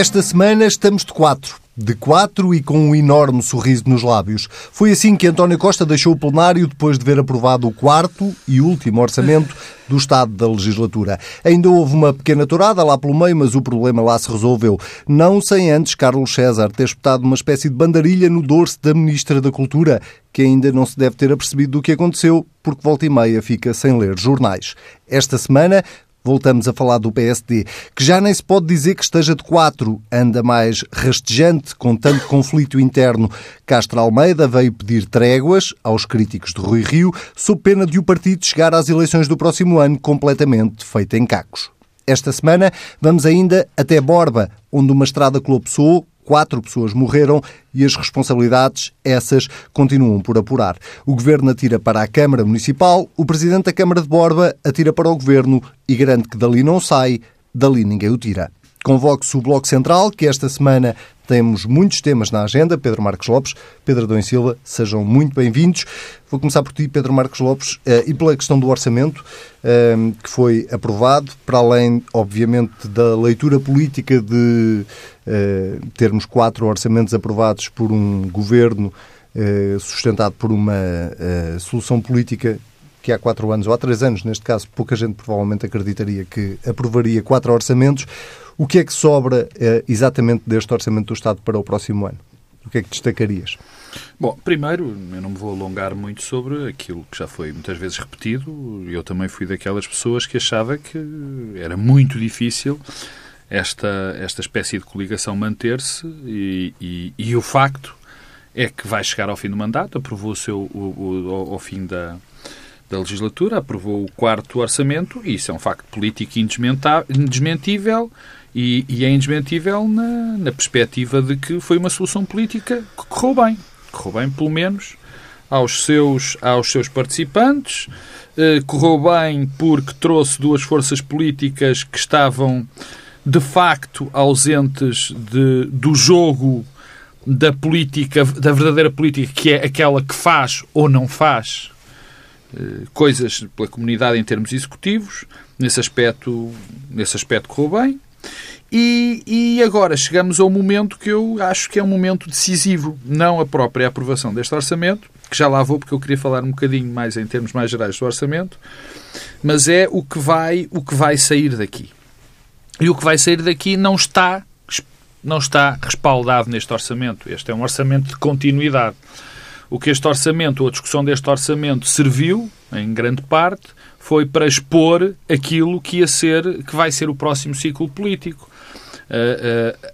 Esta semana estamos de quatro. De quatro e com um enorme sorriso nos lábios. Foi assim que António Costa deixou o plenário depois de ver aprovado o quarto e último orçamento do Estado da legislatura. Ainda houve uma pequena tourada lá pelo meio, mas o problema lá se resolveu. Não sem antes Carlos César ter espetado uma espécie de bandarilha no dorso da Ministra da Cultura, que ainda não se deve ter apercebido do que aconteceu, porque volta e meia fica sem ler jornais. Esta semana Voltamos a falar do PSD, que já nem se pode dizer que esteja de quatro, anda mais rastejante com tanto conflito interno. Castro Almeida veio pedir tréguas aos críticos de Rui Rio, sob pena de o partido chegar às eleições do próximo ano completamente feito em cacos. Esta semana vamos ainda até Borba, onde uma estrada colapsou, quatro pessoas morreram e as responsabilidades, essas, continuam por apurar. O Governo atira para a Câmara Municipal, o Presidente da Câmara de Borba atira para o Governo e garante que dali não sai, dali ninguém o tira. Convoque-se o Bloco Central, que esta semana temos muitos temas na agenda. Pedro Marcos Lopes, Pedro Adão Silva, sejam muito bem-vindos. Vou começar por ti, Pedro Marcos Lopes, eh, e pela questão do orçamento, eh, que foi aprovado, para além, obviamente, da leitura política de eh, termos quatro orçamentos aprovados por um governo sustentado por uma solução política que há quatro anos, ou há três anos, neste caso, pouca gente provavelmente acreditaria que aprovaria quatro orçamentos. O que é que sobra eh, exatamente deste orçamento do Estado para o próximo ano? O que é que destacarias? Bom, primeiro, eu não me vou alongar muito sobre aquilo que já foi muitas vezes repetido. Eu também fui daquelas pessoas que achava que era muito difícil esta, esta espécie de coligação manter-se e, e, e, o facto é que vai chegar ao fim do mandato, aprovou o seu, o, o, ao fim da, da legislatura, aprovou o quarto orçamento e isso é um facto político indesmentível e, e é indesmentível na, na perspectiva de que foi uma solução política que correu bem. Correu bem, pelo menos, aos seus, aos seus participantes. Eh, correu bem porque trouxe duas forças políticas que estavam de facto ausentes de, do jogo da política, da verdadeira política, que é aquela que faz ou não faz eh, coisas pela comunidade em termos executivos. Nesse aspecto, nesse aspecto correu bem. E, e, agora chegamos ao momento que eu acho que é um momento decisivo, não a própria aprovação deste orçamento, que já lá vou porque eu queria falar um bocadinho mais em termos mais gerais do orçamento, mas é o que vai, o que vai sair daqui. E o que vai sair daqui não está não está respaldado neste orçamento. Este é um orçamento de continuidade. O que este orçamento, ou a discussão deste orçamento, serviu, em grande parte, foi para expor aquilo que ia ser, que vai ser o próximo ciclo político. Uh, uh,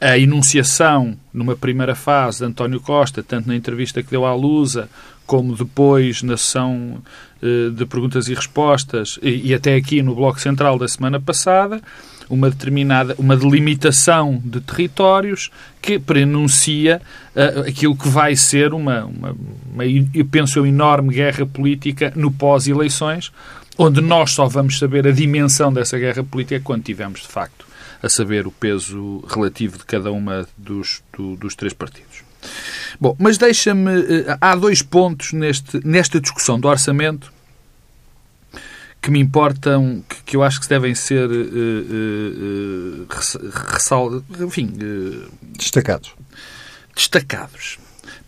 a enunciação, numa primeira fase, de António Costa, tanto na entrevista que deu à Lusa, como depois na sessão uh, de perguntas e respostas, e, e até aqui no Bloco Central da semana passada, uma determinada, uma delimitação de territórios que prenuncia uh, aquilo que vai ser uma, uma, uma, eu penso, uma enorme guerra política no pós-eleições, onde nós só vamos saber a dimensão dessa guerra política quando tivermos, de facto, a saber o peso relativo de cada uma dos, do, dos três partidos. Bom, mas deixa-me. Eh, há dois pontos neste, nesta discussão do orçamento que me importam, que, que eu acho que devem ser uh, uh, ressal, enfim, uh, destacados. Destacados.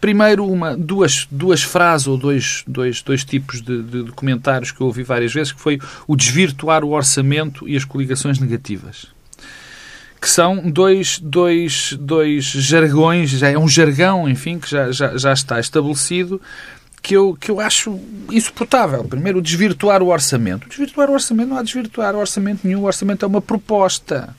Primeiro, uma, duas, duas frases ou dois, dois, dois tipos de, de, comentários que eu ouvi várias vezes, que foi o desvirtuar o orçamento e as coligações negativas. Que são dois, dois, dois jargões, já é um jargão, enfim, que já, já, já está estabelecido, que eu, que eu acho insuportável. Primeiro, desvirtuar o orçamento. Desvirtuar o orçamento não há desvirtuar o orçamento nenhum. O orçamento é uma proposta.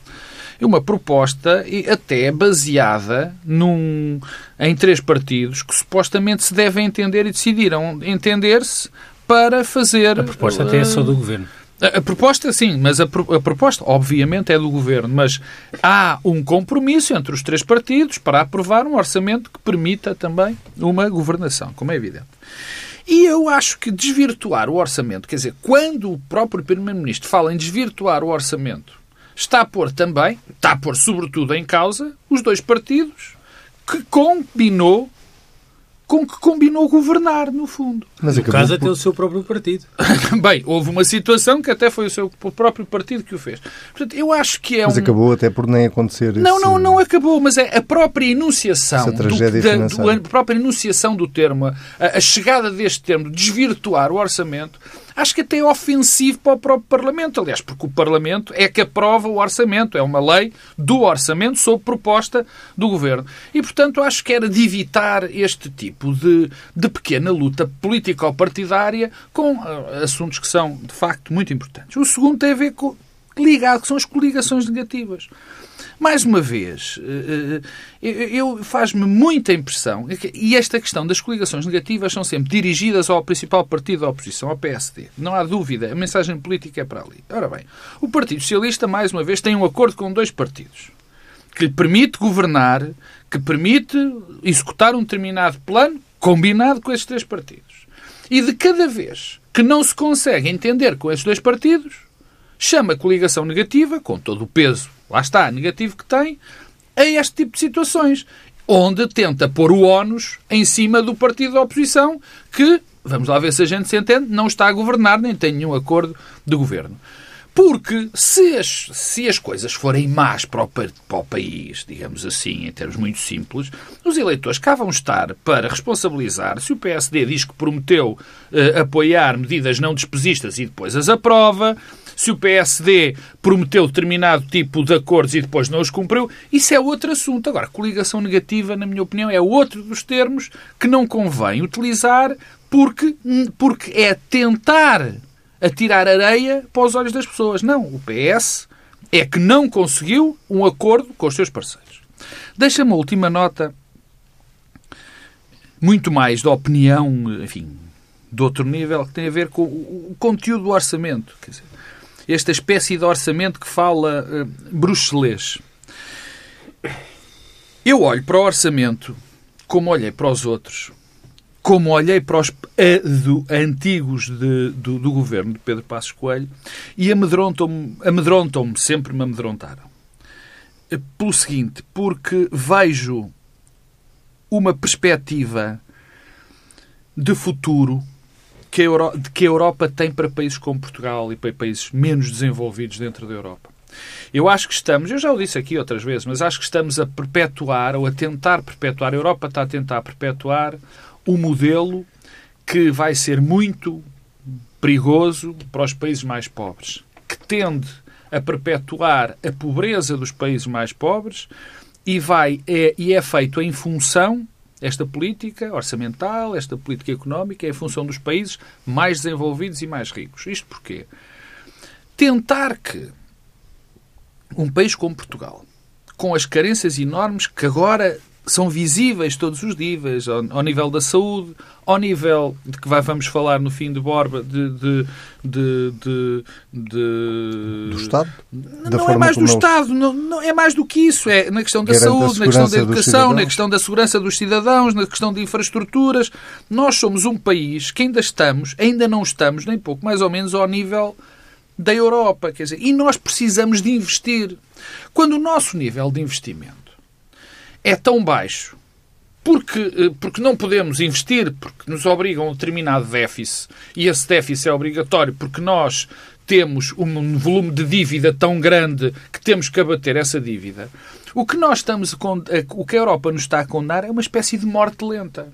É uma proposta e até baseada num, em três partidos que supostamente se devem entender e decidiram entender-se para fazer. A proposta uh, até é só do governo. A, proposta, sim, mas a, a, proposta, obviamente, é do governo. Mas há um compromisso entre os três partidos para aprovar um orçamento que permita também uma governação, como é evidente. E eu acho que desvirtuar o orçamento, quer dizer, quando o próprio Primeiro-Ministro fala em desvirtuar o orçamento, está a pôr também, está a pôr sobretudo em causa, os dois partidos que combinou com que combinou governar, no fundo. Mas no caso até o seu próprio partido. Bem, houve uma situação que até foi o seu próprio partido que o fez. Portanto, eu acho que é Mas um... acabou até por nem acontecer Não, esse... não, não acabou, mas é a própria enunciação, Essa tragédia do, da, do- a própria enunciação do termo, a, a chegada deste termo, desvirtuar o orçamento, acho que até é ofensivo para o próprio Parlamento. Aliás, porque o Parlamento é que aprova o orçamento, é uma lei do orçamento sob proposta do Governo. E, portanto, acho que era de evitar este tipo de, de pequena luta político-partidária com ah, assuntos que são, de facto, muito importantes. O segundo tem a ver com ligado, que são as coligações negativas. Mais uma vez, eh, eh, eu, faz-me muita impressão, e esta questão das coligações negativas são sempre dirigidas ao principal partido da oposição, ao PSD. Não há dúvida, a mensagem política é para ali. Ora bem, o Partido Socialista, mais uma vez, tem um acordo com dois partidos que lhe permite governar, que permite executar um determinado plano combinado com esses três partidos. E de cada vez que não se consegue entender com esses dois partidos, chama coligação negativa, com todo o peso, lá está, negativo que tem, a este tipo de situações, onde tenta pôr o ónus em cima do partido da oposição, que, vamos lá ver se a gente se entende, não está a governar, nem tem nenhum acordo de governo. Porque se as, se as coisas forem más para o, pa- para o país, digamos assim, em termos muito simples, os eleitores cá vão estar para responsabilizar se o PSD diz que prometeu eh, apoiar medidas não despesistas e depois as aprova, se o PSD prometeu determinado tipo de acordos e depois não os cumpriu, isso é outro assunto. Agora, coligação negativa, na minha opinião, é outro dos termos que não convém utilizar porque, porque é tentar atirar areia para os olhos das pessoas. Não, o PS é que não conseguiu um acordo com os seus parceiros. Deixa-me a última nota, muito mais da opinião, enfim, de outro nível, que tem a ver com o conteúdo do orçamento. Quer dizer, esta espécie de orçamento que fala uh, bruxelês. Eu olho para o orçamento como olhei para os outros, como olhei para os ado- antigos de- do, do governo de Pedro Passos Coelho e amedrontam-me, amedrontam-me, sempre me amedrontaram. Eh, Pelo seguinte, porque vejo uma perspectiva de futuro que a, Euro- de que a Europa tem para países como Portugal e para países menos desenvolvidos dentro da Europa. Eu acho que estamos, eu já o disse aqui outras vezes, mas acho que estamos a perpetuar ou a tentar perpetuar, a Europa está a tentar perpetuar um modelo que vai ser muito perigoso para os países mais pobres, que tende a perpetuar a pobreza dos países mais pobres e, vai, é, e é feito em função, esta política orçamental, esta política económica, é em função dos países mais desenvolvidos e mais ricos. Isto porquê? Tentar que um país como Portugal, com as carências enormes que agora são visíveis todos os dias, ao, ao nível da saúde, ao nível de que vai, vamos falar no fim de Borba, de, de, de, de, de- Do Estado? Da não é mais do Estado, não, não- é mais do que isso. É na questão da Garante saúde, na questão da educação, na questão da segurança dos cidadãos, na questão de infraestruturas. Nós somos um país que ainda estamos, ainda não estamos, nem pouco mais ou menos, ao nível da Europa. Quer dizer, e nós precisamos de investir. Quando o nosso nível de investimento é tão baixo porque, eh, porque não podemos investir, porque nos obrigam a um determinado déficit, e esse déficit é obrigatório porque nós temos um volume de dívida tão grande que temos que abater essa dívida. O que nós estamos a, o que a Europa nos está a condenar é uma espécie de morte lenta.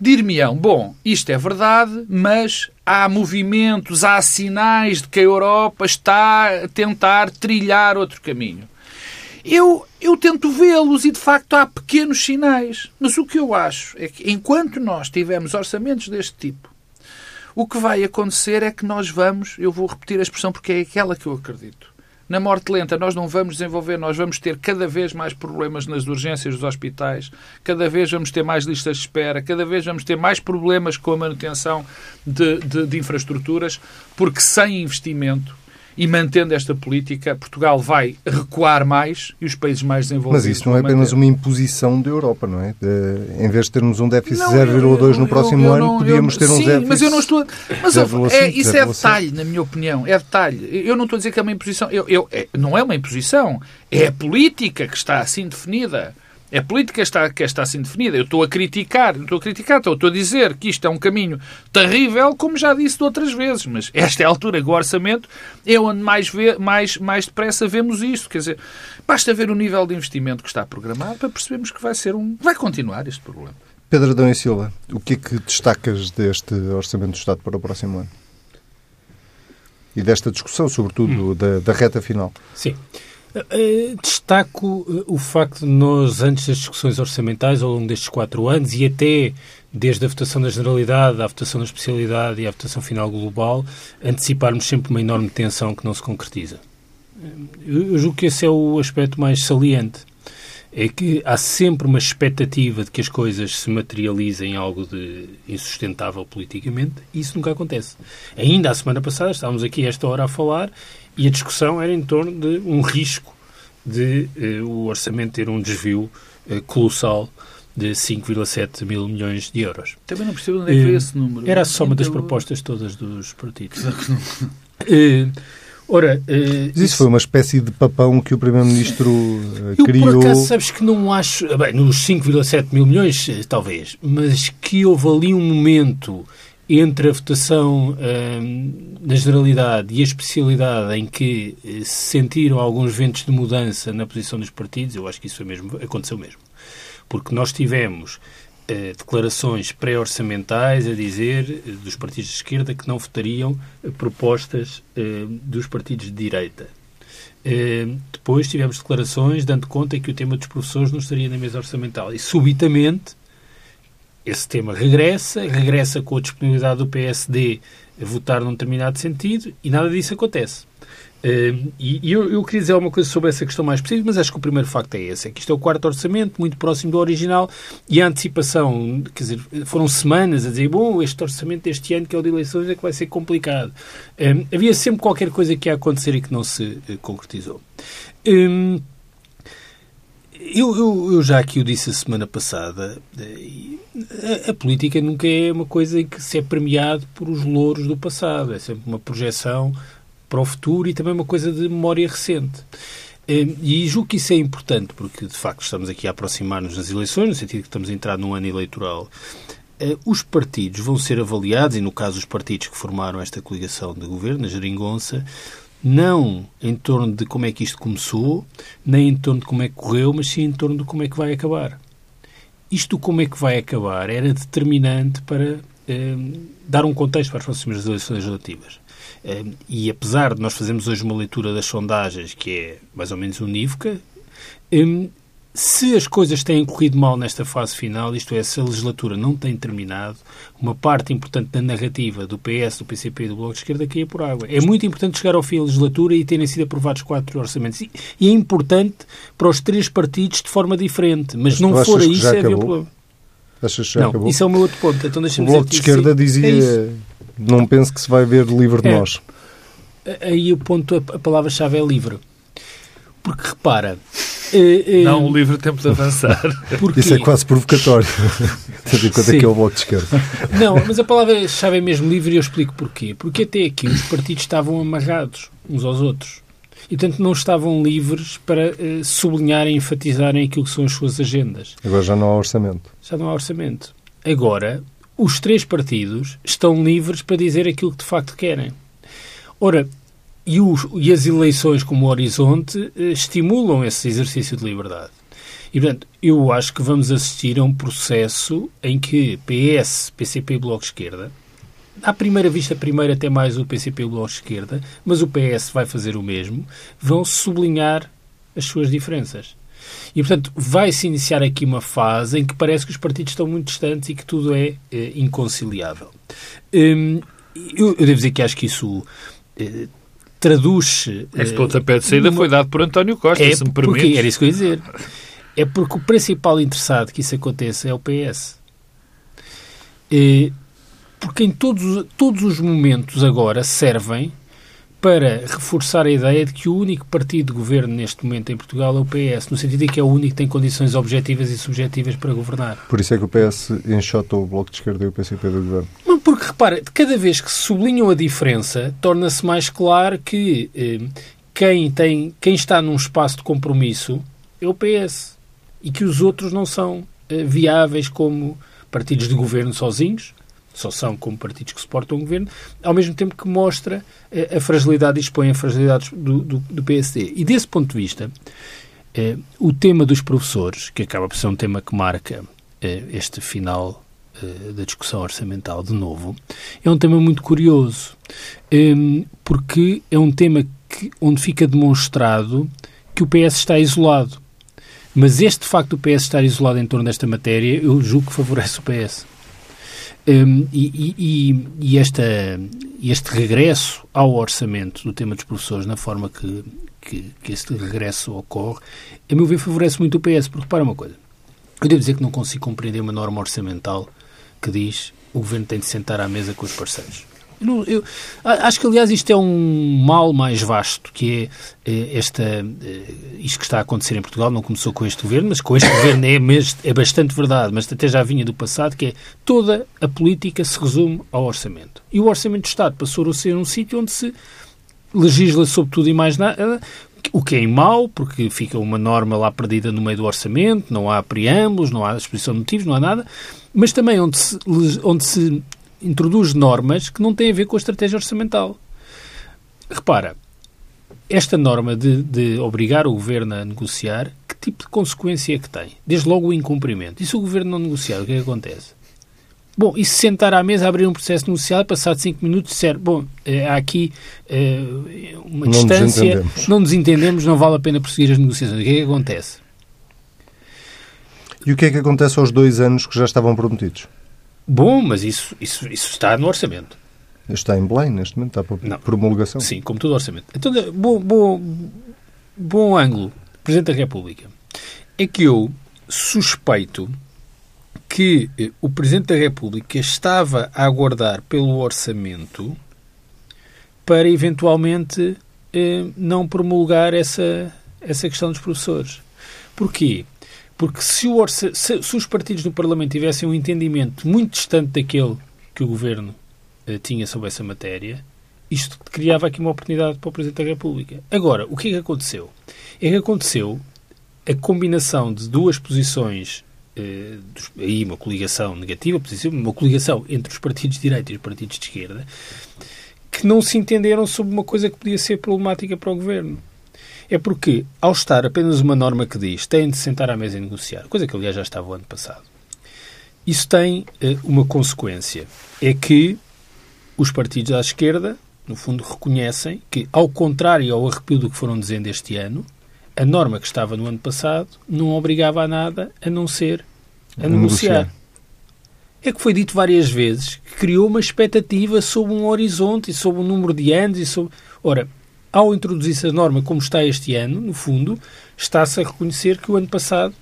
Dir-me-ão, bom, isto é verdade, mas há movimentos, há sinais de que a Europa está a tentar trilhar outro caminho. Eu, eu tento vê-los e, de facto, há pequenos sinais. Mas o que eu acho é que, enquanto nós tivermos orçamentos deste tipo, o que vai acontecer é que nós vamos, eu vou repetir a expressão porque é aquela que eu acredito. Na morte lenta, nós não vamos desenvolver, nós vamos ter cada vez mais problemas nas urgências dos hospitais, cada vez vamos ter mais listas de espera, cada vez vamos ter mais problemas com a manutenção de, de- de infraestruturas, porque sem investimento e mantendo esta política, Portugal vai recuar mais e os países mais desenvolvidos. Mas isso não é apenas manter. uma imposição da Europa, não é? De- em vez de termos um déficit Não, 0,2 eu- no eu- próximo eu ano, não- podíamos eu- ter um sim, déficit. mas eu não estou. Mas ó, 0,5, é, isso é 0,7. detalhe, na minha opinião. É detalhe. Eu não estou a dizer que é uma imposição. Eu, eu- é- não é uma imposição. É a política que está assim definida. É a política que está, que está assim definida. Eu estou a criticar, estou a criticar, estou, estou a dizer que isto é um caminho terrível, como já disse de outras vezes, mas esta é a altura que o orçamento é onde mais, vê, mais, mais depressa vemos isto. Quer dizer, basta ver o nível de investimento que está programado para percebermos que vai ser um. vai continuar este problema. Pedro Adão e Silva, o que é que destacas deste Orçamento do Estado para o próximo ano? E desta discussão, sobretudo, hum. da, da reta final. Sim. Uh, destaco uh, o facto de nós, antes das discussões orçamentais, ao longo destes quatro anos, e até desde a votação da generalidade, à votação da especialidade e à votação final global, anteciparmos sempre uma enorme tensão que não se concretiza. Eu, eu julgo que esse é o aspecto mais saliente. É que há sempre uma expectativa de que as coisas se materializem em algo de insustentável politicamente e isso nunca acontece. Ainda a semana passada estávamos aqui a esta hora a falar e a discussão era em torno de um risco de uh, o orçamento ter um desvio uh, colossal de 5,7 mil milhões de euros. Também não percebo onde é que veio uh, esse número. Era a soma então... das propostas todas dos partidos. ora, Mas isso foi uma espécie de papão que o Primeiro-Ministro criou. Eu, por acaso, sabes que não acho... Bem, nos 5,7 mil milhões, talvez, mas que houve ali um momento entre a votação hum, na generalidade e a especialidade em que eh, se sentiram alguns ventos de mudança na posição dos partidos, eu acho que isso mesmo, aconteceu mesmo. Porque nós tivemos uh, declarações pré-orçamentais a dizer uh, dos partidos de esquerda que não votariam uh, propostas dos partidos de direita. depois tivemos declarações dando conta que o tema dos professores não estaria na mesa orçamental. E subitamente esse tema regressa, regressa com a disponibilidade do PSD a votar num determinado sentido e nada disso acontece. Uh, e eu, eu, queria dizer alguma coisa sobre essa questão mais específica, mas acho que o primeiro facto é esse: é que isto é o quarto orçamento, muito próximo do original, e a antecipação, quer dizer, foram semanas a dizer, bom, este orçamento deste ano, que é o de eleições, é que vai ser complicado. Uh, havia sempre qualquer coisa que ia acontecer e que não se uh, concretizou. Eu, eu, eu, já aqui o disse a semana passada, a, a, política nunca é uma coisa em que se é premiado por os louros do passado, é sempre uma projeção para o futuro e também uma coisa de memória recente. Eh, e julgo que isso é importante, porque de facto estamos aqui a aproximar-nos das eleições, no sentido que estamos a entrar num ano eleitoral. Eh, os partidos vão ser avaliados, e no caso os partidos que formaram esta coligação de governo, a Geringonça, não em torno de como é que isto começou, nem em torno de como é que correu, mas sim em torno de como é que vai acabar. Isto como é que vai acabar era determinante para eh, dar um contexto para as próximas eleições legislativas. Eh, e apesar de nós fazermos hoje uma leitura das sondagens que é mais ou menos unívoca, eh, se as coisas têm corrido mal nesta fase final, isto é, se a legislatura não tem terminado, uma parte importante da narrativa do PS, do PCP e do Bloco de Esquerda caia por água. É muito importante chegar ao fim da legislatura e terem sido aprovados quatro orçamentos. E, é importante para os três partidos de forma diferente. Mas, mas não for a isso, é haver problema. Achas que já não, acabou? isso é o meu outro ponto. Então, o Bloco de Esquerda dizia é não penso que se vai ver livre de é. nós. Aí o ponto, a palavra-chave é livre. Porque repara, Uh, uh, não o livre tempo de avançar. Porque... Isso é quase provocatório, tendo em conta que é o Bloco de Esquerda. Não, mas a palavra-chave é mesmo livre e eu explico porquê. Porque até aqui os partidos estavam amarrados uns aos outros. E, portanto, não estavam livres para uh, sublinharem e enfatizarem aquilo que são as suas agendas. Agora já não há orçamento. Já não há orçamento. Agora, os três partidos estão livres para dizer aquilo que de facto querem. Ora, e, os, e as eleições como horizonte eh, estimulam esse exercício de liberdade. E, portanto, eu acho que vamos assistir a um processo em que PS, PCP e Bloco Esquerda, à primeira vista, primeiro até mais o PCP e o Bloco Esquerda, mas o PS vai fazer o mesmo, vão sublinhar as suas diferenças. E, portanto, vai-se iniciar aqui uma fase em que parece que os partidos estão muito distantes e que tudo é, é inconciliável. Hum, eu, eu, devo dizer que acho que isso eh, traduz. Esse pontapé de saída numa... foi dado por António Costa, é, se me permite. Porque, era isso que eu ia dizer. É porque o principal interessado que isso aconteça é o PS. É, porque em todos, todos os momentos agora servem para reforçar a ideia de que o único partido de governo neste momento em Portugal é o PS, no sentido de que é o único que tem condições objetivas e subjetivas para governar. Por isso é que o PS enxota o Bloco de Esquerda e o PCP do governo. Não, porque, repara, cada vez que se sublinham a diferença, torna-se mais claro que eh, quem, tem, quem está num espaço de compromisso é o PS. e que os outros não são eh, viáveis como partidos de governo sozinhos, só são como partidos que suportam o governo, ao mesmo tempo que mostra eh, a fragilidade e expõe a fragilidade do, do, do PSD. E desse ponto de vista, eh, o tema dos professores, que acaba por ser um tema que marca eh, este final eh, da discussão orçamental de novo, é um tema muito curioso, eh, porque é um tema que, onde fica demonstrado que o PS está isolado. Mas este facto do PS estar isolado em torno desta matéria, eu julgo que favorece o PS. Um, e, e, e esta, este regresso ao orçamento do tema dos professores, na forma que, que, que este regresso ocorre, a meu ver, favorece muito o PS. Porque, repara uma coisa, eu devo dizer que não consigo compreender uma norma orçamental que diz o governo tem de sentar à mesa com os parceiros. Eu não, eu, acho que, aliás, isto é um mal mais vasto, que é, é esta, é, isto que está a acontecer em Portugal, não começou com este governo, mas com este governo é, é bastante verdade, mas até já vinha do passado, que é toda a política se resume ao orçamento. E o orçamento do Estado passou a ser um sítio onde se legisla sobre tudo e mais nada, o que é mau, porque fica uma norma lá perdida no meio do orçamento, não há preâmbulos, não há exposição de motivos, não há nada, mas também onde se, onde se introduz normas que não têm a ver com a estratégia orçamental. Repara, esta norma de, de, obrigar o governo a negociar, que tipo de consequência é que tem? Desde logo o incumprimento. E se o governo não negociar, o que é que acontece? Bom, e se sentar à mesa, abrir um processo negocial, passado cinco minutos, disser, bom, eh, há aqui eh, uma não distância, nos não nos entendemos, não vale a pena prosseguir as negociações. O que é que acontece? E o que é que acontece aos dois anos que já estavam prometidos? Bom, mas isso, isso, isso está no orçamento. Está em Belém neste momento, está por Não. promulgação. Sim, como todo orçamento. Então, bom, bom, bom ângulo, Presidente da República, é que eu suspeito que eh, o Presidente da República estava a aguardar pelo orçamento para eventualmente eh, não promulgar essa, essa questão dos professores. Porquê? Porque se, o orça, se, se, os partidos do Parlamento tivessem um entendimento muito distante daquele que o Governo uh, tinha sobre essa matéria, isto criava aqui uma oportunidade para o Presidente da República. Agora, o que é que aconteceu? É que aconteceu a combinação de duas posições, uh, dos, aí uma coligação negativa, uma coligação entre os partidos de direita e os partidos de esquerda, que não se entenderam sobre uma coisa que podia ser problemática para o Governo. É porque, ao estar apenas uma norma que diz têm de sentar à mesa e negociar, coisa que aliás já estava o ano passado, isso tem uh, uma consequência. É que os partidos à esquerda, no fundo, reconhecem que, ao contrário ao arrepio do que foram dizendo este ano, a norma que estava no ano passado não obrigava a nada a não ser a, a negociar. negociar. É que foi dito várias vezes que criou uma expectativa sobre um horizonte e sobre um número de anos e sobre. Ora, ao introduzir-se a norma como está este ano, no fundo, está-se a reconhecer que o ano passado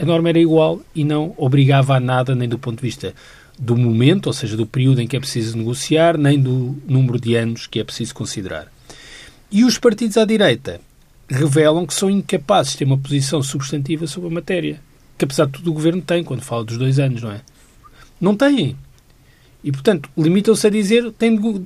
a norma era igual e não obrigava a nada, nem do ponto de vista do momento, ou seja, do período em que é preciso negociar, nem do número de anos que é preciso considerar. E os partidos à direita revelam que são incapazes de ter uma posição substantiva sobre a matéria, que apesar de tudo o governo tem quando fala dos dois anos, não é? Não têm. E, portanto, limitam-se a dizer tem de,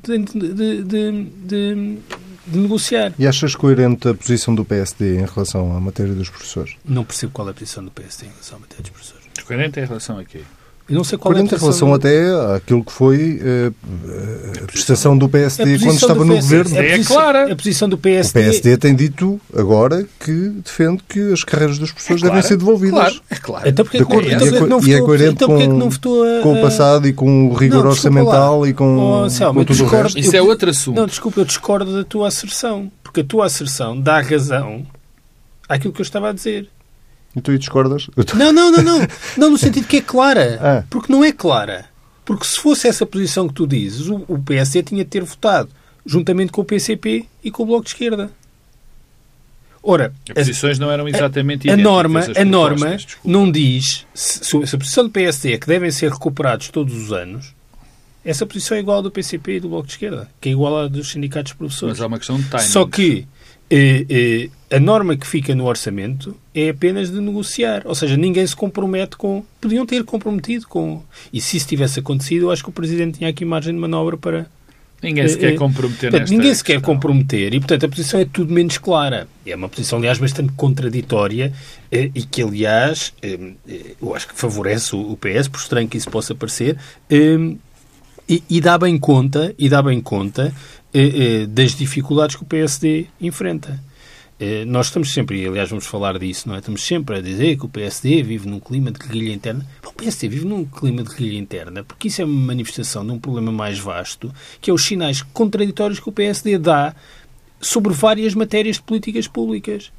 de, de, de negociar. E achas coerente a posição do PSD em relação à matéria dos professores? Não percebo qual é a posição do PSD em relação à matéria dos professores. Coerente em relação a quê? Eu não sei qual Coerente é a em relação até àquilo que foi uh, a prestação do PSD quando estava no governo. É, é clara. A posição do PSD... O PSD tem dito agora que defende que as carreiras dos professores é devem ser devolvidas. Claro, é claro. Então porque, acordo, então, porque não votou, e é coerente então, com, não votou a, com o passado e com o rigor não, orçamental e com, oh, Selma, com tudo discordo, o resto. Isso é outro assunto. Não, desculpa, eu discordo da tua asserção. Porque a tua asserção dá razão àquilo que eu estava a dizer. E tu discordas? Não, não, não, não. Não no sentido que é clara. Ah. Porque não é clara. Porque se fosse essa posição que tu dizes, o, o PSD tinha de ter votado juntamente com o PCP e com o Bloco de Esquerda. Ora, as posições não eram exatamente a, a norma, a norma não diz se, se, a posição do PSD é que devem ser recuperados todos os anos, essa posição é igual à do PCP e do Bloco de Esquerda, que é igual à dos sindicatos de professores. Mas há uma questão de timing. Só que a norma que fica no orçamento é apenas de negociar. Ou seja, ninguém se compromete com. Podiam ter comprometido com. E se isso tivesse acontecido, eu acho que o Presidente tinha aqui margem de manobra para Ninguém se quer comprometer portanto, Ninguém se quer questão. comprometer e, portanto, a posição é tudo menos clara. É uma posição, aliás, bastante contraditória e que, aliás, eu acho que favorece o PS, por estranho que isso possa parecer, e, e dá bem conta, e dá bem conta das dificuldades que o PSD enfrenta. Eh, Nós estamos sempre, e aliás vamos falar disso, não é? Estamos sempre a dizer que o PSD vive num clima de guerrilha interna. O PSD vive num clima de guerrilha interna porque isso é uma manifestação de um problema mais vasto, que é os sinais contraditórios que o PSD dá sobre várias matérias de políticas públicas.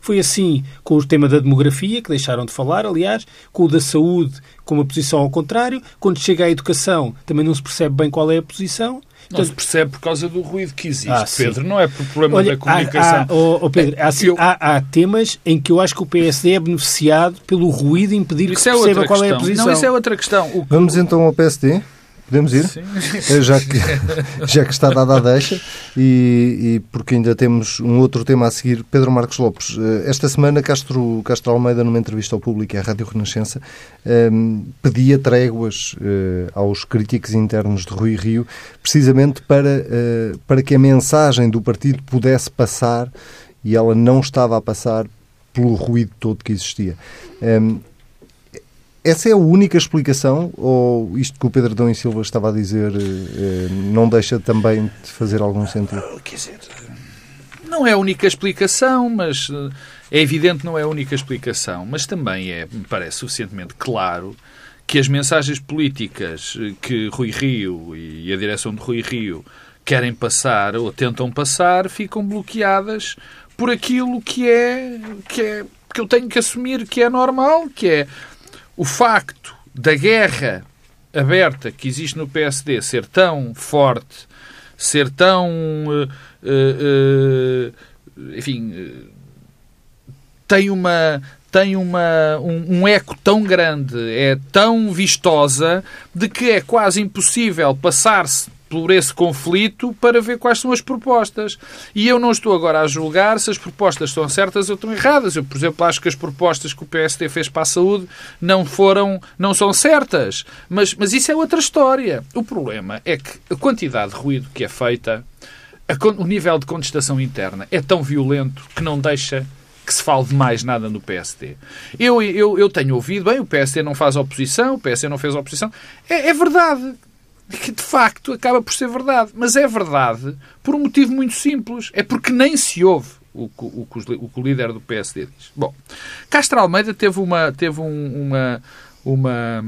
Foi assim com o tema da demografia, que deixaram de falar, aliás, com o da saúde, com uma posição ao contrário. Quando chega à educação, também não se percebe bem qual é a posição. Não se percebe por causa do ruído que existe, Ah, sim. Pedro. Não é por problema Olha, da comunicação. Há, há, oh, oh, Pedro, há, Eu- há- há temas em que eu acho que o PSD é beneficiado pelo ruído impedir que Isso se é perceba qual é a questão. posição. Não, isso é outra questão. O- Vamos então ao PSD? Podemos ir? Sim. Eh, Já que, já que está dada a deixa e, e porque ainda temos um outro tema a seguir. Pedro Marcos Lopes, eh, esta semana Castro, Castro Almeida, numa entrevista ao público e à Rádio Renascença, eh, pedia tréguas eh, aos críticos internos de Rui Rio, precisamente para, eh, para que a mensagem do partido pudesse passar e ela não estava a passar pelo ruído todo que existia. Em, essa é a única explicação ou isto que o Pedro Dão e Silva estava a dizer eh, eh, não deixa também de fazer algum sentido? Quer dizer, não é a única explicação, mas eh, é evidente que não é a única explicação, mas também é, me parece suficientemente claro que as mensagens políticas que Rui Rio e a direção de Rui Rio querem passar ou tentam passar ficam bloqueadas por aquilo que é que é que eu tenho que assumir que é normal, que é o facto da guerra aberta que existe no PSD ser tão forte, ser tão, eh, eh, eh, enfim, tem uma tem uma, um, um eco tão grande, é tão vistosa, de que é quase impossível passar-se por esse conflito para ver quais são as propostas. E eu não estou agora a julgar se as propostas estão certas ou estão erradas. Eu, por exemplo, acho que as propostas que o PSD fez para a saúde não foram, não são certas. Mas, mas isso é outra história. O problema é que a quantidade de ruído que é feita, a o nível de contestação interna é tão violento que não deixa que se fale de mais nada no PSD. Eu, eu, eu tenho ouvido, bem, o PSD não faz oposição, o PSD não fez oposição. É, é verdade. Que de facto acaba por ser verdade. Mas é verdade por um motivo muito simples. É porque nem se ouve o que o, o o líder do PSD diz. Bom, Castro Almeida teve uma. Teve um- uma, uma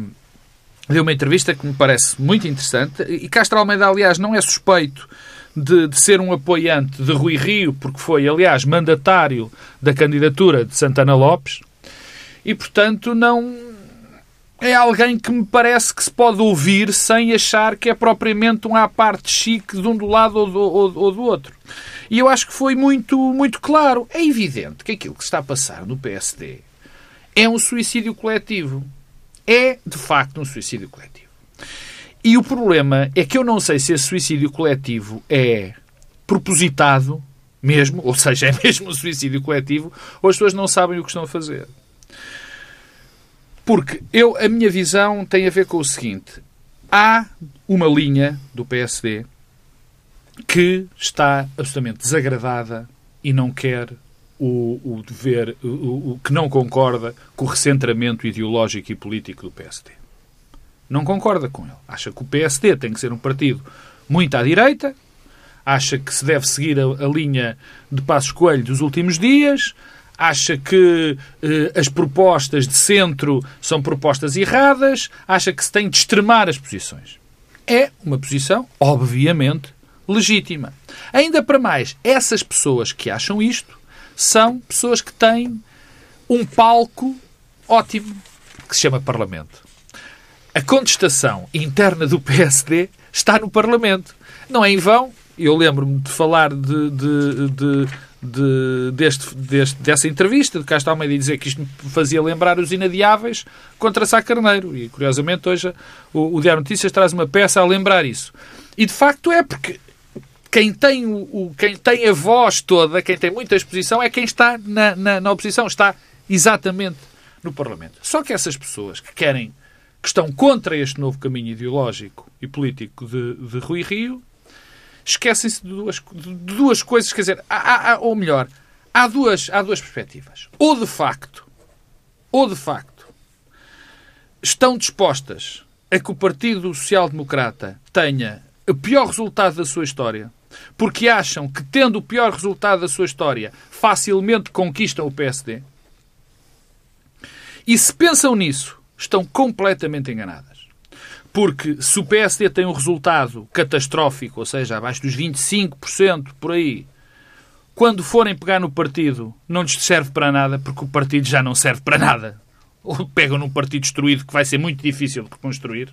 deu uma entrevista que me parece muito interessante. E Castro Almeida, aliás, não é suspeito de, de ser um apoiante de Rui Rio, porque foi, aliás, mandatário da candidatura de Santana Lopes. E, portanto, não. É alguém que me parece que se pode ouvir sem achar que é propriamente um à parte chique de um do lado ou do, ou- ou do outro. E eu acho que foi muito, muito claro. É evidente que aquilo que está a passar no PSD é um suicídio coletivo. É, de facto, um suicídio coletivo. E o problema é que eu não sei se esse suicídio coletivo é propositado mesmo, ou seja, é mesmo um suicídio coletivo, ou as pessoas não sabem o que estão a fazer. Porque eu, a minha visão tem a ver com o seguinte: há uma linha do PSD que está absolutamente desagradada e não quer o, o dever, o, o- que não concorda com o recentramento ideológico e político do PSD. Não concorda com ele. Acha que o PSD tem que ser um partido muito à direita, acha que se deve seguir a, a linha de Passos Coelho dos últimos dias, acha que eh, as propostas de centro são propostas erradas, acha que se tem de extremar as posições. É uma posição, obviamente, legítima. Ainda para mais, essas pessoas que acham isto são pessoas que têm um palco ótimo que se chama Parlamento. A contestação interna do PSD está no Parlamento. Não é em vão. Eu lembro-me de falar de, de- de- de- deste, deste- dessa entrevista de Castro Almeida e dizer que isto me fazia lembrar os inadiáveis contra Sá Carneiro. E, curiosamente, hoje o, o Diário Notícias traz uma peça a lembrar isso. E, de facto, é porque quem tem, o, o- quem tem a voz toda, quem tem muita exposição, é quem está na, na, na oposição, está exatamente no Parlamento. Só que essas pessoas que querem, que estão contra este novo caminho ideológico e político de, de Rui Rio, esquecem-se de duas, de duas coisas, quer dizer, há, há, ou melhor, há duas, há duas perspectivas. Ou de facto, ou de facto, estão dispostas a que o Partido Social Democrata tenha o pior resultado da sua história, porque acham que, tendo o pior resultado da sua história, facilmente conquistam o PSD. E se pensam nisso, estão completamente enganadas. Porque se o PSD tem um resultado catastrófico, ou seja, abaixo dos 25% por aí, quando forem pegar no partido, não lhes serve para nada, porque o partido já não serve para nada. Ou pegam num partido destruído que vai ser muito difícil de reconstruir.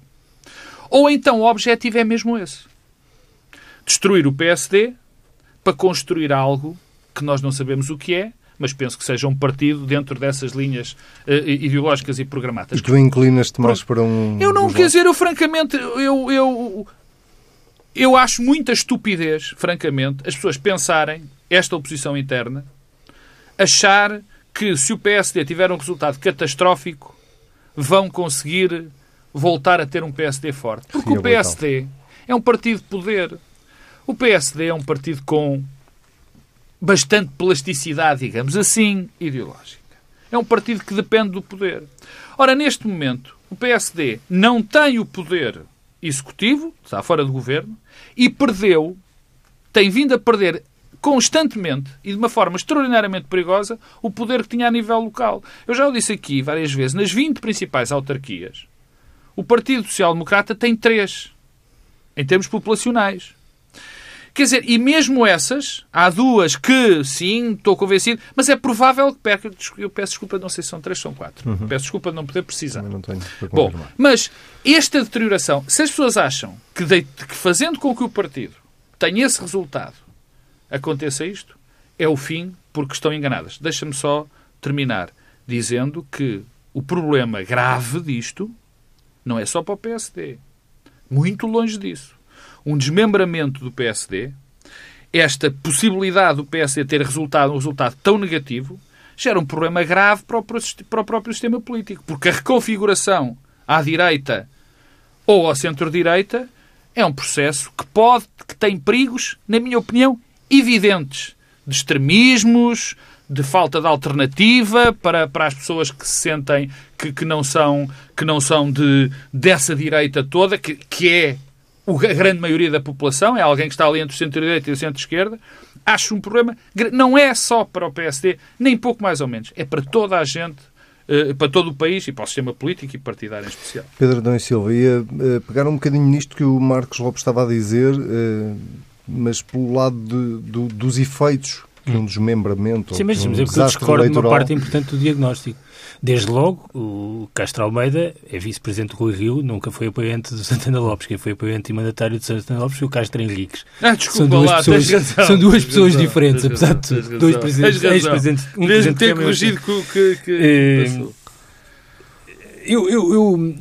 Ou então o objetivo é mesmo esse: destruir o PSD para construir algo que nós não sabemos o que é, mas penso que seja um partido dentro dessas linhas uh, ideológicas e programáticas. E tu inclinas-te mais para um. Eu não, quer dizer, eu francamente, eu, eu, eu acho muita estupidez, francamente, as pessoas pensarem esta oposição interna, achar que se o PSD tiver um resultado catastrófico, vão conseguir voltar a ter um PSD forte. Porque Sim, o PSD é um partido de poder. O PSD é um partido com bastante plasticidade, digamos assim, ideológica. É um partido que depende do poder. Ora, neste momento, o PSD não tem o poder executivo, está fora do governo, e perdeu, tem vindo a perder constantemente e de uma forma extraordinariamente perigosa o poder que tinha a nível local. Eu já o disse aqui várias vezes, nas 20 principais autarquias, o Partido Social Democrata tem três, em termos populacionais. Quer dizer, e mesmo essas, há duas que, sim, estou convencido, mas é provável que perca. Eu peço desculpa, não sei se são três, são quatro. Uhum. Peço desculpa de não poder precisar. Não tenho Bom, mas esta deterioração, se as pessoas acham que, de, que fazendo com que o partido tenha esse resultado, aconteça isto, é o fim porque estão enganadas. Deixa-me só terminar dizendo que o problema grave disto não é só para o PSD. Muito longe disso. Um desmembramento do PSD, esta possibilidade do PSD ter resultado um resultado tão negativo, gera um problema grave para o, para o próprio sistema político. Porque a reconfiguração à direita ou à centro-direita é um processo que pode, que tem perigos, na minha opinião, evidentes de extremismos, de falta de alternativa para, para as pessoas que se sentem que, que não são, que não são de, dessa direita toda, que, que é a grande maioria da população, é alguém que está ali entre o centro-direita e o centro-esquerda. Acho um problema. Não é só para o PSD, nem pouco mais ou menos. É para toda a gente eh, para todo o país e para o sistema político e partidário em especial. Pedro Adão e Silva, ia eh, pegar um bocadinho nisto que o Marcos Lopes estava a dizer, eh, mas pelo lado de, do, dos efeitos que um desmembramento Sim, mas, um mas eu discordo de uma parte importante do diagnóstico. Desde logo, o Castro Almeida é vice-presidente do Rui Rio, nunca foi apoiante do Santana Lopes. Quem foi apoiante e mandatário de Santana Lopes foi o Castro Henriques. Ah, desculpa são duas lá, pessoas, razão, são duas pessoas razão, diferentes, apesar de tudo. Dois presidentes, ex-presidentes. Um Mesmo ter corrigido que... que, é, eu, eu, eu,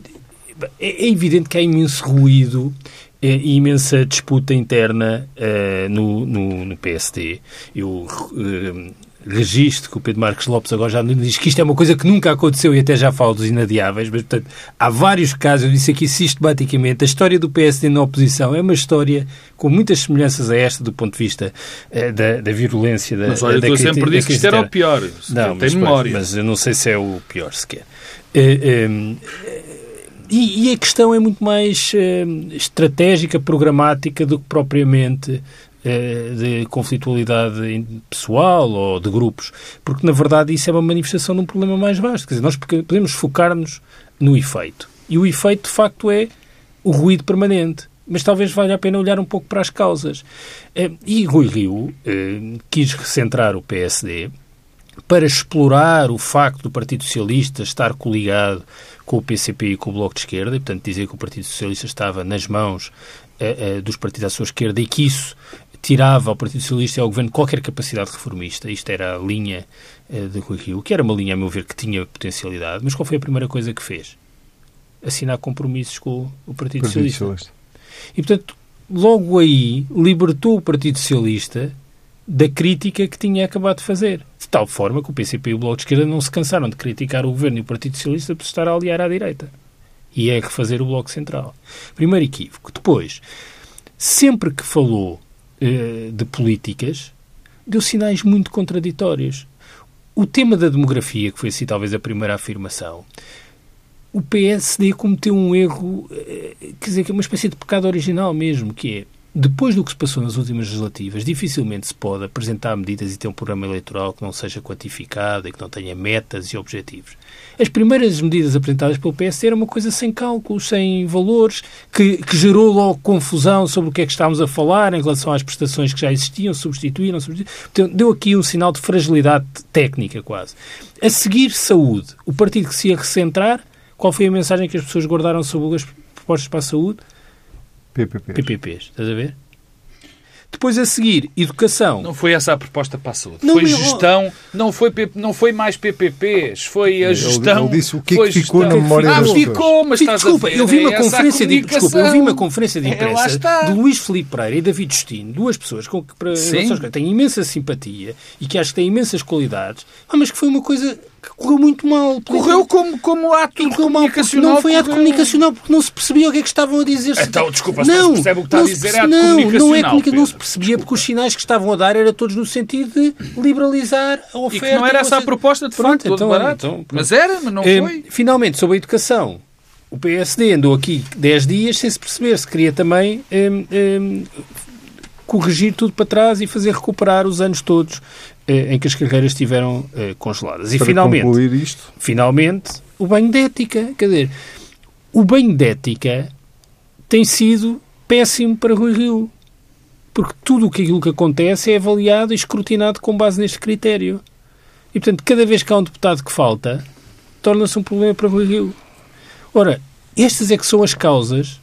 é evidente que há imenso ruído é, imensa disputa interna uh, no, no, no, PSD. Eu uh, registro que o Pedro Marcos Lopes agora já diz que isto é uma coisa que nunca aconteceu e até já falo dos inadiáveis, mas portanto há vários casos, eu disse aqui sistematicamente, a história do PSD na oposição é uma história com muitas semelhanças a esta do ponto de vista uh, da, da virulência da Mas olha, da, eu sempre disse que isto era o pior. Não, tem mas, memória. Mas eu não sei se é o pior sequer. Uh, e, e, a questão é muito mais uh, estratégica, programática do que propriamente de conflitualidade pessoal ou de grupos. Porque, na verdade, isso é uma manifestação de um problema mais vasto. Quer dizer, nós podemos focar-nos no efeito. E o efeito, de facto, é o ruído permanente. Mas talvez valha a pena olhar um pouco para as causas. Uh, e Rui Rio quis recentrar o PSD para explorar o facto do Partido Socialista estar coligado com o PCP e com o Bloco de Esquerda, e, portanto, dizer que o Partido Socialista estava nas mãos dos partidos à sua esquerda e que isso tirava ao Partido Socialista e ao Governo qualquer capacidade reformista. Isto era a linha uh, de Rui Rio, que era uma linha, a meu ver, que tinha potencialidade. Mas qual foi a primeira coisa que fez? Assinar compromissos com o Partido, Partido Socialista. Socialista. E, portanto, logo aí libertou o Partido Socialista da crítica que tinha acabado de fazer. De tal forma que o PCP e o Bloco de Esquerda não se cansaram de criticar o Governo e o Partido Socialista por estar a aliar à direita. E é refazer o Bloco Central. Primeiro equívoco. Depois, sempre que falou eh, de políticas, deu sinais muito contraditórios. O tema da demografia, que foi assim talvez a primeira afirmação, o PSD cometeu um erro, eh, quer dizer, que é uma espécie de pecado original mesmo, que é depois do que se passou nas últimas legislativas, dificilmente se pode apresentar medidas e ter um programa eleitoral que não seja quantificado e que não tenha metas e objetivos. As primeiras medidas apresentadas pelo PSD eram uma coisa sem cálculos, sem valores, que, que gerou logo confusão sobre o que é que estávamos a falar em relação às prestações que já existiam, substituíram, substituíram. Portanto, deu aqui um sinal de fragilidade técnica quase. A seguir, saúde. O partido que se ia recentrar, qual foi a mensagem que as pessoas guardaram sobre as propostas para a saúde? PPPs. PPPs, estás a ver? Depois a seguir, educação. Não foi essa a proposta para a saúde. Não, foi gestão, não foi, não foi mais PPPs, foi a gestão. ele disse o que é foi que ficou gestão. na memória ah, das pessoas. ficou, mas estás desculpa, a ver, eu vi uma é conferência de desculpa, eu vi uma conferência de É, imprensa está. de Luís Filipe Pereira e David Justino, duas pessoas com que para, tenho imensa simpatia e que acho que têm imensas qualidades, mas que foi uma coisa correu muito mal. Correu como, como ato E correu mal comunicacional. não foi ato correu. comunicacional porque não se percebia o que é que estavam a dizer. Então, desculpa, se não se percebe o que está a não dizer, é perce- ato não, Não, é comunicacional, comunica, não se percebia porque os sinais que estavam a dar eram todos no sentido de liberalizar a E oferta. que não era essa a proposta, de Pronto, facto, todo então, barato. então, mas era, mas não Eh, foi. Finalmente, sobre a educação, o PSD andou aqui 10 dias sem se perceber se queria também hum, hum, corrigir tudo para trás e fazer recuperar os anos todos eh, em que as carreiras estiveram eh, congeladas. E Para finalmente, concluir isto, finalmente, o banho de ética. Quer dizer, o banho de ética tem sido péssimo para Rui Rio. Porque tudo aquilo que acontece é avaliado e escrutinado com base neste critério. E, portanto, cada vez que há um deputado que falta, torna-se um problema para Rui Rio. Ora, estas é que são as causas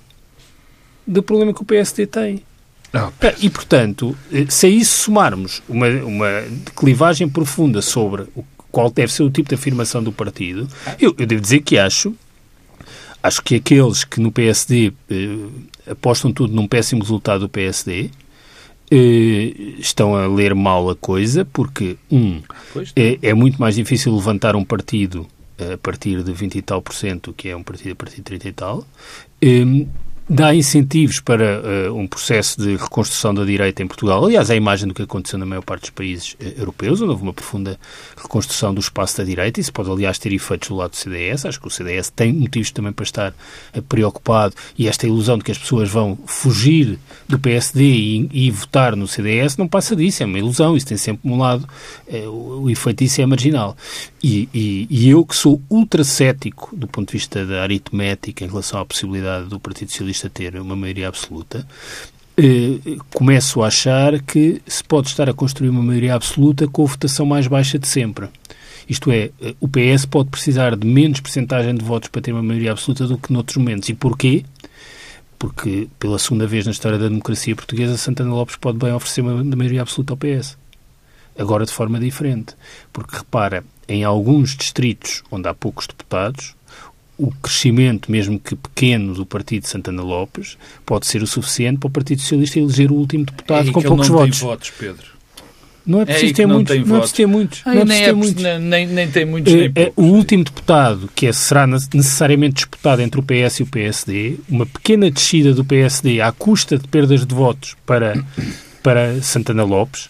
do problema que o PSD tem. Não, Ah, E, portanto, eh, se a isso somarmos uma, uma clivagem profunda sobre o, qual deve ser o tipo de afirmação do partido, eu, eu devo dizer que acho, acho que aqueles que no PSD eh, apostam tudo num péssimo resultado do PSD eh, estão a ler mal a coisa, porque, um, é, é muito mais difícil levantar um partido eh, a partir de 20 e tal por cento, que é um partido a partir de 30 e tal. Hum, dá incentivos para eh, um processo de reconstrução da direita em Portugal. Aliás, é a imagem do que aconteceu na maior parte dos países eh, europeus, onde houve uma profunda reconstrução do espaço da direita. Isso pode, aliás, ter efeitos do lado do CDS. Acho que o CDS tem motivos também para estar eh, preocupado e esta ilusão de que as pessoas vão fugir do PSD e, e votar no CDS não passa disso. É uma ilusão. Isso tem sempre um lado. o, o efeito disso é marginal. E, e- e eu, que sou ultra cético do ponto de vista da aritmética em relação à possibilidade do Partido Socialista ter uma maioria absoluta, eh, começo a achar que se pode estar a construir uma maioria absoluta com a votação mais baixa de sempre. Isto é, eh, o PS pode precisar de menos percentagem de votos para ter uma maioria absoluta do que noutros momentos. E porquê? Porque, pela segunda vez na história da democracia portuguesa, Santana Lopes pode bem oferecer uma maioria absoluta ao PS agora de forma diferente. Porque repara, em alguns distritos onde há poucos deputados, o crescimento, mesmo que pequeno, do partido de Santana Lopes pode ser o suficiente para o Partido Socialista eleger o último deputado aí com que ele poucos não votos. tem votos, Pedro. Não é É preciso que ter não muitos. tem Não é votos. preciso ter muitos. Ai, Não é nem, preciso é, ter muitos. nem, nem tem muitos, nem É, é, poucos. o último deputado, que é, será necessariamente disputado entre o PS e o PSD, uma pequena descida do PSD à custa de perdas de votos para, para Santana Lopes,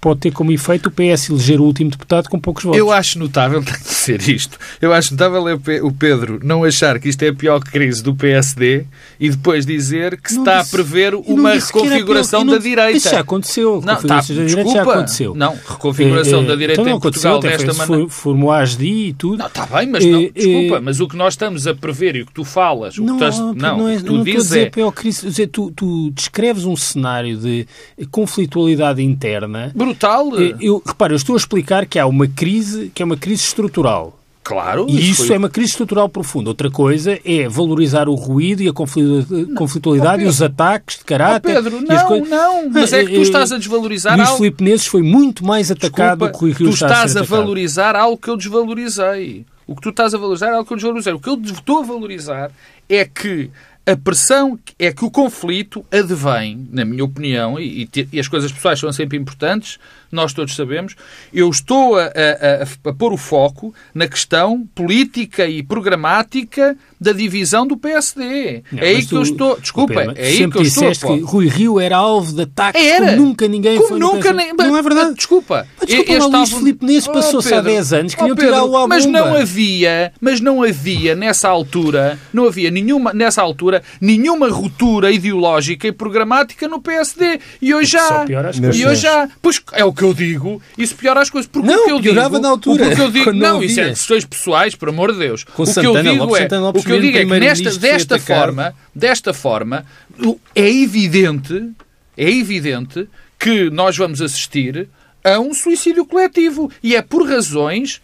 pode ter como efeito o PS eleger o último deputado com poucos votos. Eu acho notável, tem de ser isto, eu acho notável é o Pe- o Pedro não achar que isto é a pior crise do PSD e depois dizer que se Não está a disse- prever eu não uma que reconfiguração pior, da não- direita. Isso já aconteceu. Não, tá, da direita já desculpa. aconteceu. Não, reconfiguração Eh, da direita então não em Portugal desta maneira. Formou a ASDI e tudo. Não, está bem, mas não, Eh, desculpa, mas o que nós estamos a prever e o que tu falas, o Não, que tu, não, não, é, o que tu não a dizes é pior crise. Dizer, tu, tu descreves um cenário de conflitualidade interna. Brutal. Eu, repara, eu estou a explicar que há uma crise, que é uma crise estrutural. Claro, E isso foi- é uma crise estrutural profunda. Outra coisa é valorizar o ruído e a conflitu- conflitualidade Ó, e os ataques de caráter. Pedro, e as não, coisas- não, mas é que tu Eh, estás a desvalorizar Luís algo. Filipe Neves foi muito mais atacado Desculpa, do que o Rio tu está estás a atacado. valorizar algo que eu desvalorizei. O que tu estás a valorizar é algo que eu desvalorizei. O que eu estou a valorizar é que a pressão é que o conflito advém, na minha opinião, e, e, as coisas pessoais são sempre importantes, nós todos sabemos, eu estou a, a, a, pôr o foco na questão política e programática da divisão do PSD. Não, é aí que tu, eu estou. Desculpa, Pedro, é aí que eu estou. que Rui Rio era alvo de ataques era. como nunca ninguém como foi. Nunca nem... Não é verdade? Desculpa. Mas, desculpa este lá, Luís Filipe Neves oh, passou-se há 10 anos, queriam oh, Pedro, tirar o álbum. Mas não havia, mas não havia nessa altura, não havia nenhuma, nessa altura, nenhuma ruptura ideológica e programática no PSD. E hoje já. E hoje já. Pois é o que eu digo, isso piora as coisas. Porque não, o que eu piorava digo, na altura. O que eu digo, não, isso é questões pessoais, por amor de Deus. Com o que Santana, eu digo Lopes, é, Santana, Lopes o que eu digo é que nesta, desta forma, desta forma, é evidente, é evidente que nós vamos assistir a um suicídio coletivo. E é por razões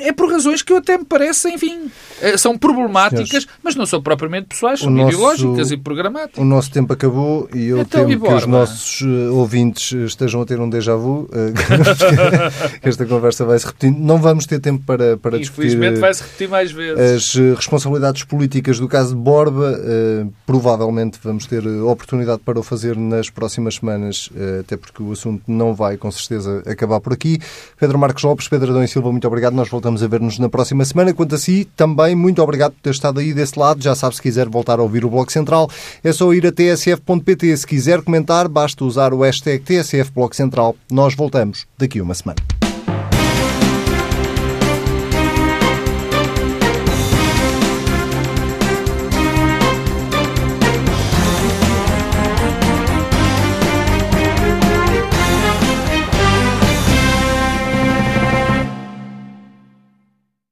é por razões que eu até me parecem, enfim, eh, são problemáticas, mas não são propriamente pessoais, são nosso, ideológicas e programáticas. O nosso tempo acabou e eu então, temo que os nossos eh, ouvintes estejam a ter um déjà vu, eh, que esta conversa vai se repetindo. Não vamos ter tempo para, para discutir. Infelizmente vai-se repetir mais vezes. As responsabilidades políticas do caso de Borba. Provavelmente vamos ter oportunidade para o fazer nas próximas semanas, até porque o assunto não vai, com certeza, acabar por aqui. Pedro Marcos Lopes, Pedro Adão e Silva, muito obrigado obrigado. Nós voltamos a ver-nos na próxima semana. Quanto a si, também muito obrigado por ter estado aí desse lado. Já sabe, se quiser voltar a ouvir o Bloco Central, é só ir a tsf.pt. Se quiser comentar, basta usar o hashtag TSF Bloco Central. Nós voltamos daqui a uma semana.